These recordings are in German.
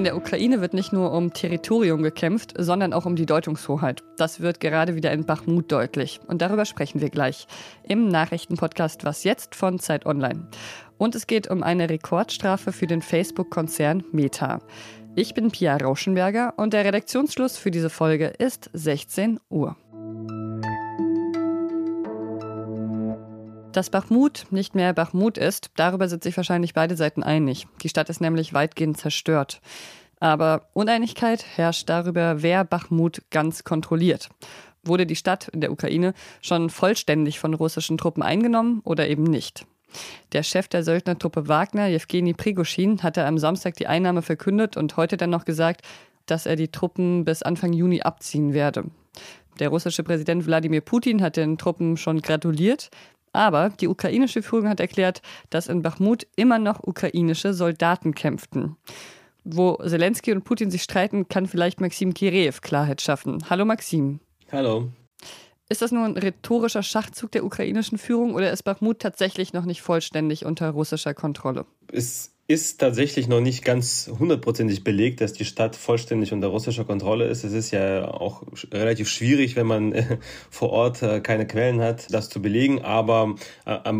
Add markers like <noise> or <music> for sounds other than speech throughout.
In der Ukraine wird nicht nur um Territorium gekämpft, sondern auch um die Deutungshoheit. Das wird gerade wieder in Bachmut deutlich. Und darüber sprechen wir gleich im Nachrichtenpodcast Was jetzt von Zeit Online. Und es geht um eine Rekordstrafe für den Facebook-Konzern Meta. Ich bin Pia Rauschenberger und der Redaktionsschluss für diese Folge ist 16 Uhr. Dass Bachmut nicht mehr Bachmut ist, darüber sind sich wahrscheinlich beide Seiten einig. Die Stadt ist nämlich weitgehend zerstört. Aber Uneinigkeit herrscht darüber, wer Bachmut ganz kontrolliert. Wurde die Stadt in der Ukraine schon vollständig von russischen Truppen eingenommen oder eben nicht? Der Chef der Söldnertruppe Wagner, Jewgeni Prigoschin, hatte am Samstag die Einnahme verkündet und heute dann noch gesagt, dass er die Truppen bis Anfang Juni abziehen werde. Der russische Präsident Wladimir Putin hat den Truppen schon gratuliert. Aber die ukrainische Führung hat erklärt, dass in Bachmut immer noch ukrainische Soldaten kämpften. Wo Zelensky und Putin sich streiten, kann vielleicht Maxim Kireev Klarheit schaffen. Hallo Maxim. Hallo. Ist das nur ein rhetorischer Schachzug der ukrainischen Führung oder ist Bachmut tatsächlich noch nicht vollständig unter russischer Kontrolle? Es ist tatsächlich noch nicht ganz hundertprozentig belegt, dass die Stadt vollständig unter russischer Kontrolle ist. Es ist ja auch relativ schwierig, wenn man äh, <laughs> vor Ort äh, keine Quellen hat, das zu belegen. Aber äh,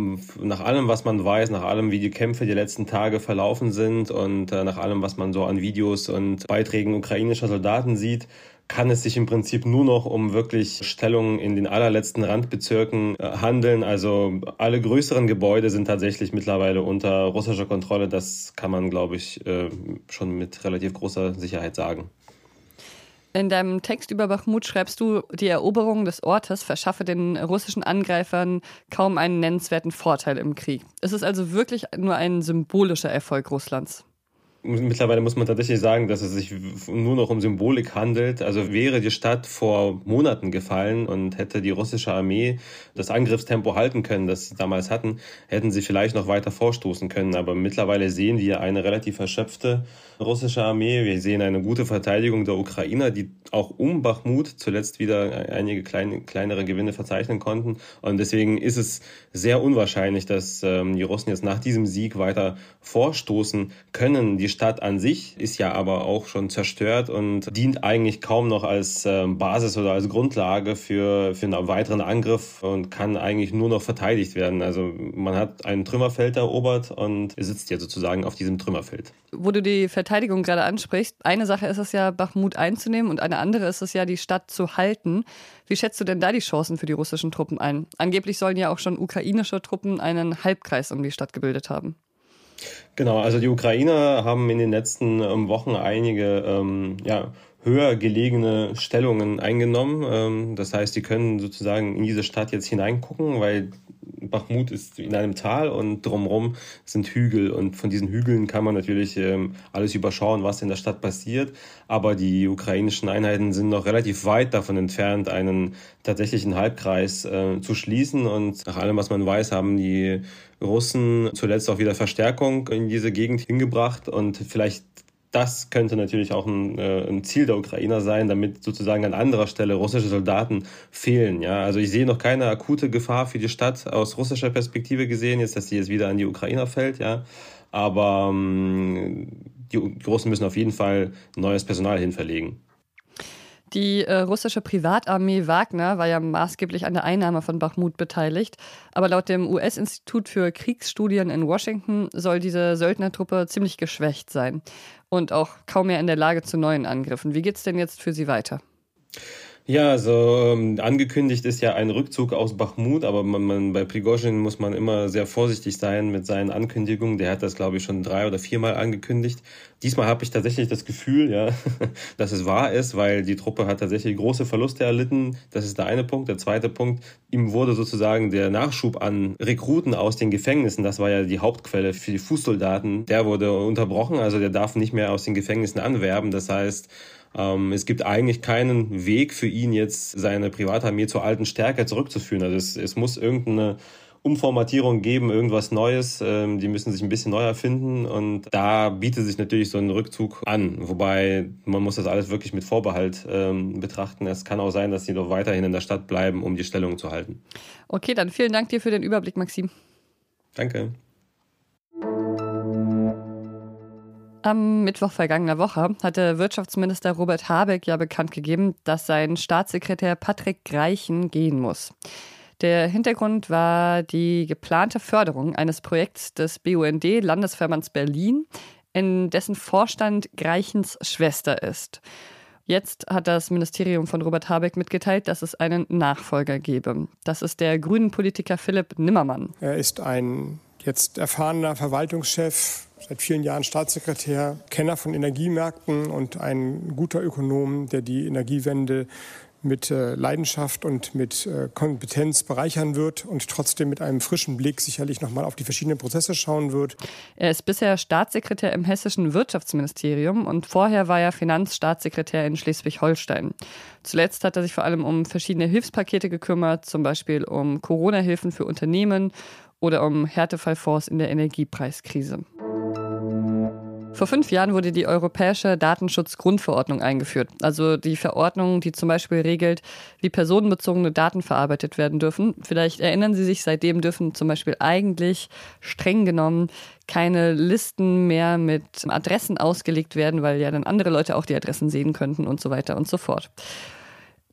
nach allem, was man weiß, nach allem, wie die Kämpfe die letzten Tage verlaufen sind und nach allem, was man so an Videos und Beiträgen ukrainischer Soldaten sieht, kann es sich im Prinzip nur noch um wirklich Stellungen in den allerletzten Randbezirken äh, handeln. Also alle größeren Gebäude sind tatsächlich mittlerweile unter russischer Kontrolle. Das kann man, glaube ich, äh, schon mit relativ großer Sicherheit sagen. In deinem Text über Bachmut schreibst du, die Eroberung des Ortes verschaffe den russischen Angreifern kaum einen nennenswerten Vorteil im Krieg. Es ist also wirklich nur ein symbolischer Erfolg Russlands. Mittlerweile muss man tatsächlich sagen, dass es sich nur noch um Symbolik handelt. Also wäre die Stadt vor Monaten gefallen und hätte die russische Armee das Angriffstempo halten können, das sie damals hatten, hätten sie vielleicht noch weiter vorstoßen können. Aber mittlerweile sehen wir eine relativ erschöpfte russische Armee. Wir sehen eine gute Verteidigung der Ukrainer, die auch um Bachmut zuletzt wieder einige kleine, kleinere Gewinne verzeichnen konnten. Und deswegen ist es sehr unwahrscheinlich, dass ähm, die Russen jetzt nach diesem Sieg weiter vorstoßen können. Die Stadt an sich ist ja aber auch schon zerstört und dient eigentlich kaum noch als ähm, Basis oder als Grundlage für, für einen weiteren Angriff und kann eigentlich nur noch verteidigt werden. Also man hat ein Trümmerfeld erobert und sitzt jetzt sozusagen auf diesem Trümmerfeld. Wo du die Verteidigung gerade ansprichst, eine Sache ist es ja, Bachmut einzunehmen und eine andere ist es ja, die Stadt zu halten. Wie schätzt du denn da die Chancen für die russischen Truppen ein? Angeblich sollen ja auch schon ukrainische Truppen einen Halbkreis um die Stadt gebildet haben. Genau, also die Ukrainer haben in den letzten ähm, Wochen einige ähm, ja, höher gelegene Stellungen eingenommen. Ähm, das heißt, sie können sozusagen in diese Stadt jetzt hineingucken, weil Bachmut ist in einem Tal und drumherum sind Hügel und von diesen Hügeln kann man natürlich ähm, alles überschauen, was in der Stadt passiert. Aber die ukrainischen Einheiten sind noch relativ weit davon entfernt, einen tatsächlichen Halbkreis äh, zu schließen. Und nach allem, was man weiß, haben die Russen zuletzt auch wieder Verstärkung in diese Gegend hingebracht und vielleicht das könnte natürlich auch ein, äh, ein, Ziel der Ukrainer sein, damit sozusagen an anderer Stelle russische Soldaten fehlen. Ja, also ich sehe noch keine akute Gefahr für die Stadt aus russischer Perspektive gesehen, jetzt, dass sie jetzt wieder an die Ukrainer fällt. Ja, aber ähm, die Russen müssen auf jeden Fall neues Personal hinverlegen. Die äh, russische Privatarmee Wagner war ja maßgeblich an der Einnahme von Bachmut beteiligt. Aber laut dem US-Institut für Kriegsstudien in Washington soll diese Söldnertruppe ziemlich geschwächt sein und auch kaum mehr in der Lage zu neuen Angriffen. Wie geht es denn jetzt für sie weiter? Ja, also ähm, angekündigt ist ja ein Rückzug aus Bachmut, aber man, man, bei Prigozhin muss man immer sehr vorsichtig sein mit seinen Ankündigungen. Der hat das, glaube ich, schon drei oder viermal angekündigt. Diesmal habe ich tatsächlich das Gefühl, ja, <laughs> dass es wahr ist, weil die Truppe hat tatsächlich große Verluste erlitten. Das ist der eine Punkt. Der zweite Punkt, ihm wurde sozusagen der Nachschub an Rekruten aus den Gefängnissen, das war ja die Hauptquelle für die Fußsoldaten, der wurde unterbrochen. Also der darf nicht mehr aus den Gefängnissen anwerben. Das heißt, ähm, es gibt eigentlich keinen Weg für ihn jetzt, seine Privatarmee zur alten Stärke zurückzuführen. Also es, es muss irgendeine Umformatierung geben, irgendwas Neues. Ähm, die müssen sich ein bisschen neu erfinden und da bietet sich natürlich so ein Rückzug an. Wobei man muss das alles wirklich mit Vorbehalt ähm, betrachten. Es kann auch sein, dass sie doch weiterhin in der Stadt bleiben, um die Stellung zu halten. Okay, dann vielen Dank dir für den Überblick, Maxim. Danke. Am Mittwoch vergangener Woche hatte Wirtschaftsminister Robert Habeck ja bekannt gegeben, dass sein Staatssekretär Patrick Greichen gehen muss. Der Hintergrund war die geplante Förderung eines Projekts des BUND Landesverbands Berlin, in dessen Vorstand Greichens Schwester ist. Jetzt hat das Ministerium von Robert Habeck mitgeteilt, dass es einen Nachfolger gebe. Das ist der grünen Politiker Philipp Nimmermann. Er ist ein jetzt erfahrener Verwaltungschef, seit vielen Jahren Staatssekretär, Kenner von Energiemärkten und ein guter Ökonom, der die Energiewende mit äh, Leidenschaft und mit äh, Kompetenz bereichern wird und trotzdem mit einem frischen Blick sicherlich nochmal auf die verschiedenen Prozesse schauen wird. Er ist bisher Staatssekretär im hessischen Wirtschaftsministerium und vorher war er Finanzstaatssekretär in Schleswig-Holstein. Zuletzt hat er sich vor allem um verschiedene Hilfspakete gekümmert, zum Beispiel um Corona-Hilfen für Unternehmen oder um Härtefallfonds in der Energiepreiskrise. Vor fünf Jahren wurde die Europäische Datenschutzgrundverordnung eingeführt. Also die Verordnung, die zum Beispiel regelt, wie personenbezogene Daten verarbeitet werden dürfen. Vielleicht erinnern Sie sich, seitdem dürfen zum Beispiel eigentlich streng genommen keine Listen mehr mit Adressen ausgelegt werden, weil ja dann andere Leute auch die Adressen sehen könnten und so weiter und so fort.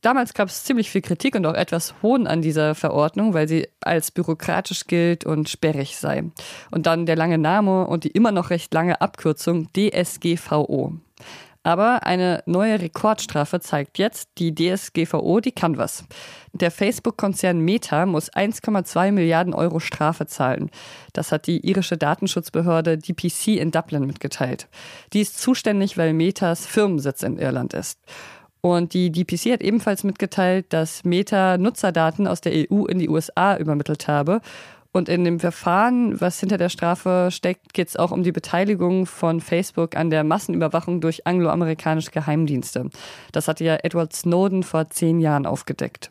Damals gab es ziemlich viel Kritik und auch etwas Hohn an dieser Verordnung, weil sie als bürokratisch gilt und sperrig sei. Und dann der lange Name und die immer noch recht lange Abkürzung DSGVO. Aber eine neue Rekordstrafe zeigt jetzt, die DSGVO, die kann was. Der Facebook-Konzern Meta muss 1,2 Milliarden Euro Strafe zahlen. Das hat die irische Datenschutzbehörde DPC in Dublin mitgeteilt. Die ist zuständig, weil Metas Firmensitz in Irland ist. Und die DPC hat ebenfalls mitgeteilt, dass Meta Nutzerdaten aus der EU in die USA übermittelt habe. Und in dem Verfahren, was hinter der Strafe steckt, geht es auch um die Beteiligung von Facebook an der Massenüberwachung durch angloamerikanische Geheimdienste. Das hatte ja Edward Snowden vor zehn Jahren aufgedeckt.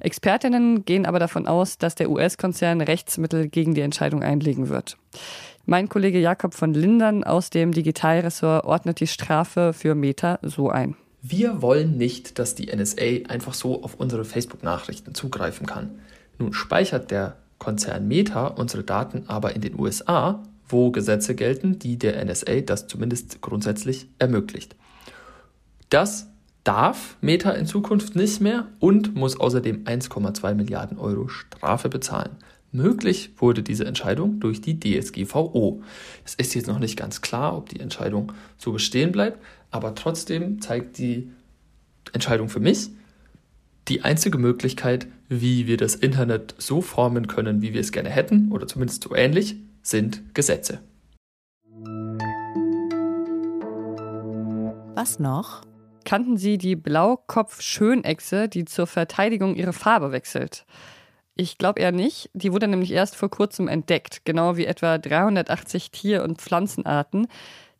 Expertinnen gehen aber davon aus, dass der US-Konzern Rechtsmittel gegen die Entscheidung einlegen wird. Mein Kollege Jakob von Lindern aus dem Digitalressort ordnet die Strafe für Meta so ein. Wir wollen nicht, dass die NSA einfach so auf unsere Facebook-Nachrichten zugreifen kann. Nun speichert der Konzern Meta unsere Daten aber in den USA, wo Gesetze gelten, die der NSA das zumindest grundsätzlich ermöglicht. Das darf Meta in Zukunft nicht mehr und muss außerdem 1,2 Milliarden Euro Strafe bezahlen. Möglich wurde diese Entscheidung durch die DSGVO. Es ist jetzt noch nicht ganz klar, ob die Entscheidung so bestehen bleibt, aber trotzdem zeigt die Entscheidung für mich die einzige Möglichkeit, wie wir das Internet so formen können, wie wir es gerne hätten, oder zumindest so ähnlich, sind Gesetze. Was noch? Kannten Sie die Blaukopf-Schönechse, die zur Verteidigung ihre Farbe wechselt? Ich glaube eher nicht. Die wurde nämlich erst vor kurzem entdeckt, genau wie etwa 380 Tier- und Pflanzenarten,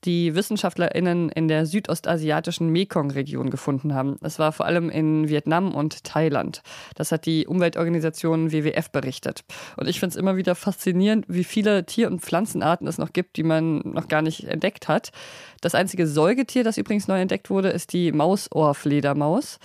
die WissenschaftlerInnen in der südostasiatischen Mekong-Region gefunden haben. Es war vor allem in Vietnam und Thailand. Das hat die Umweltorganisation WWF berichtet. Und ich finde es immer wieder faszinierend, wie viele Tier- und Pflanzenarten es noch gibt, die man noch gar nicht entdeckt hat. Das einzige Säugetier, das übrigens neu entdeckt wurde, ist die Mausohrfledermaus.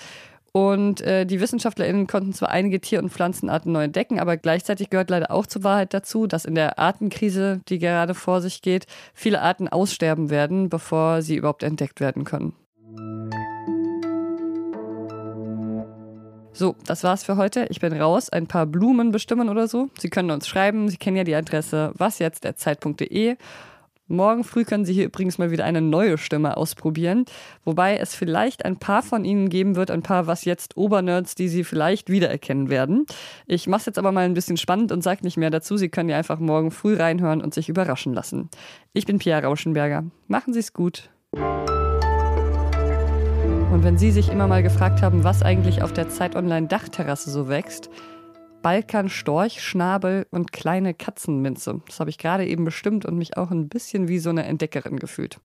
Und äh, die WissenschaftlerInnen konnten zwar einige Tier- und Pflanzenarten neu entdecken, aber gleichzeitig gehört leider auch zur Wahrheit dazu, dass in der Artenkrise, die gerade vor sich geht, viele Arten aussterben werden, bevor sie überhaupt entdeckt werden können. So, das war's für heute. Ich bin raus. Ein paar Blumen bestimmen oder so. Sie können uns schreiben. Sie kennen ja die Adresse wasjetzt.zeit.de. Morgen früh können Sie hier übrigens mal wieder eine neue Stimme ausprobieren, wobei es vielleicht ein paar von Ihnen geben wird, ein paar was jetzt Obernerds, die Sie vielleicht wiedererkennen werden. Ich mache es jetzt aber mal ein bisschen spannend und sage nicht mehr dazu. Sie können ja einfach morgen früh reinhören und sich überraschen lassen. Ich bin Pia Rauschenberger. Machen Sie es gut. Und wenn Sie sich immer mal gefragt haben, was eigentlich auf der Zeit Online Dachterrasse so wächst, Balkan Storchschnabel und kleine Katzenminze. Das habe ich gerade eben bestimmt und mich auch ein bisschen wie so eine Entdeckerin gefühlt.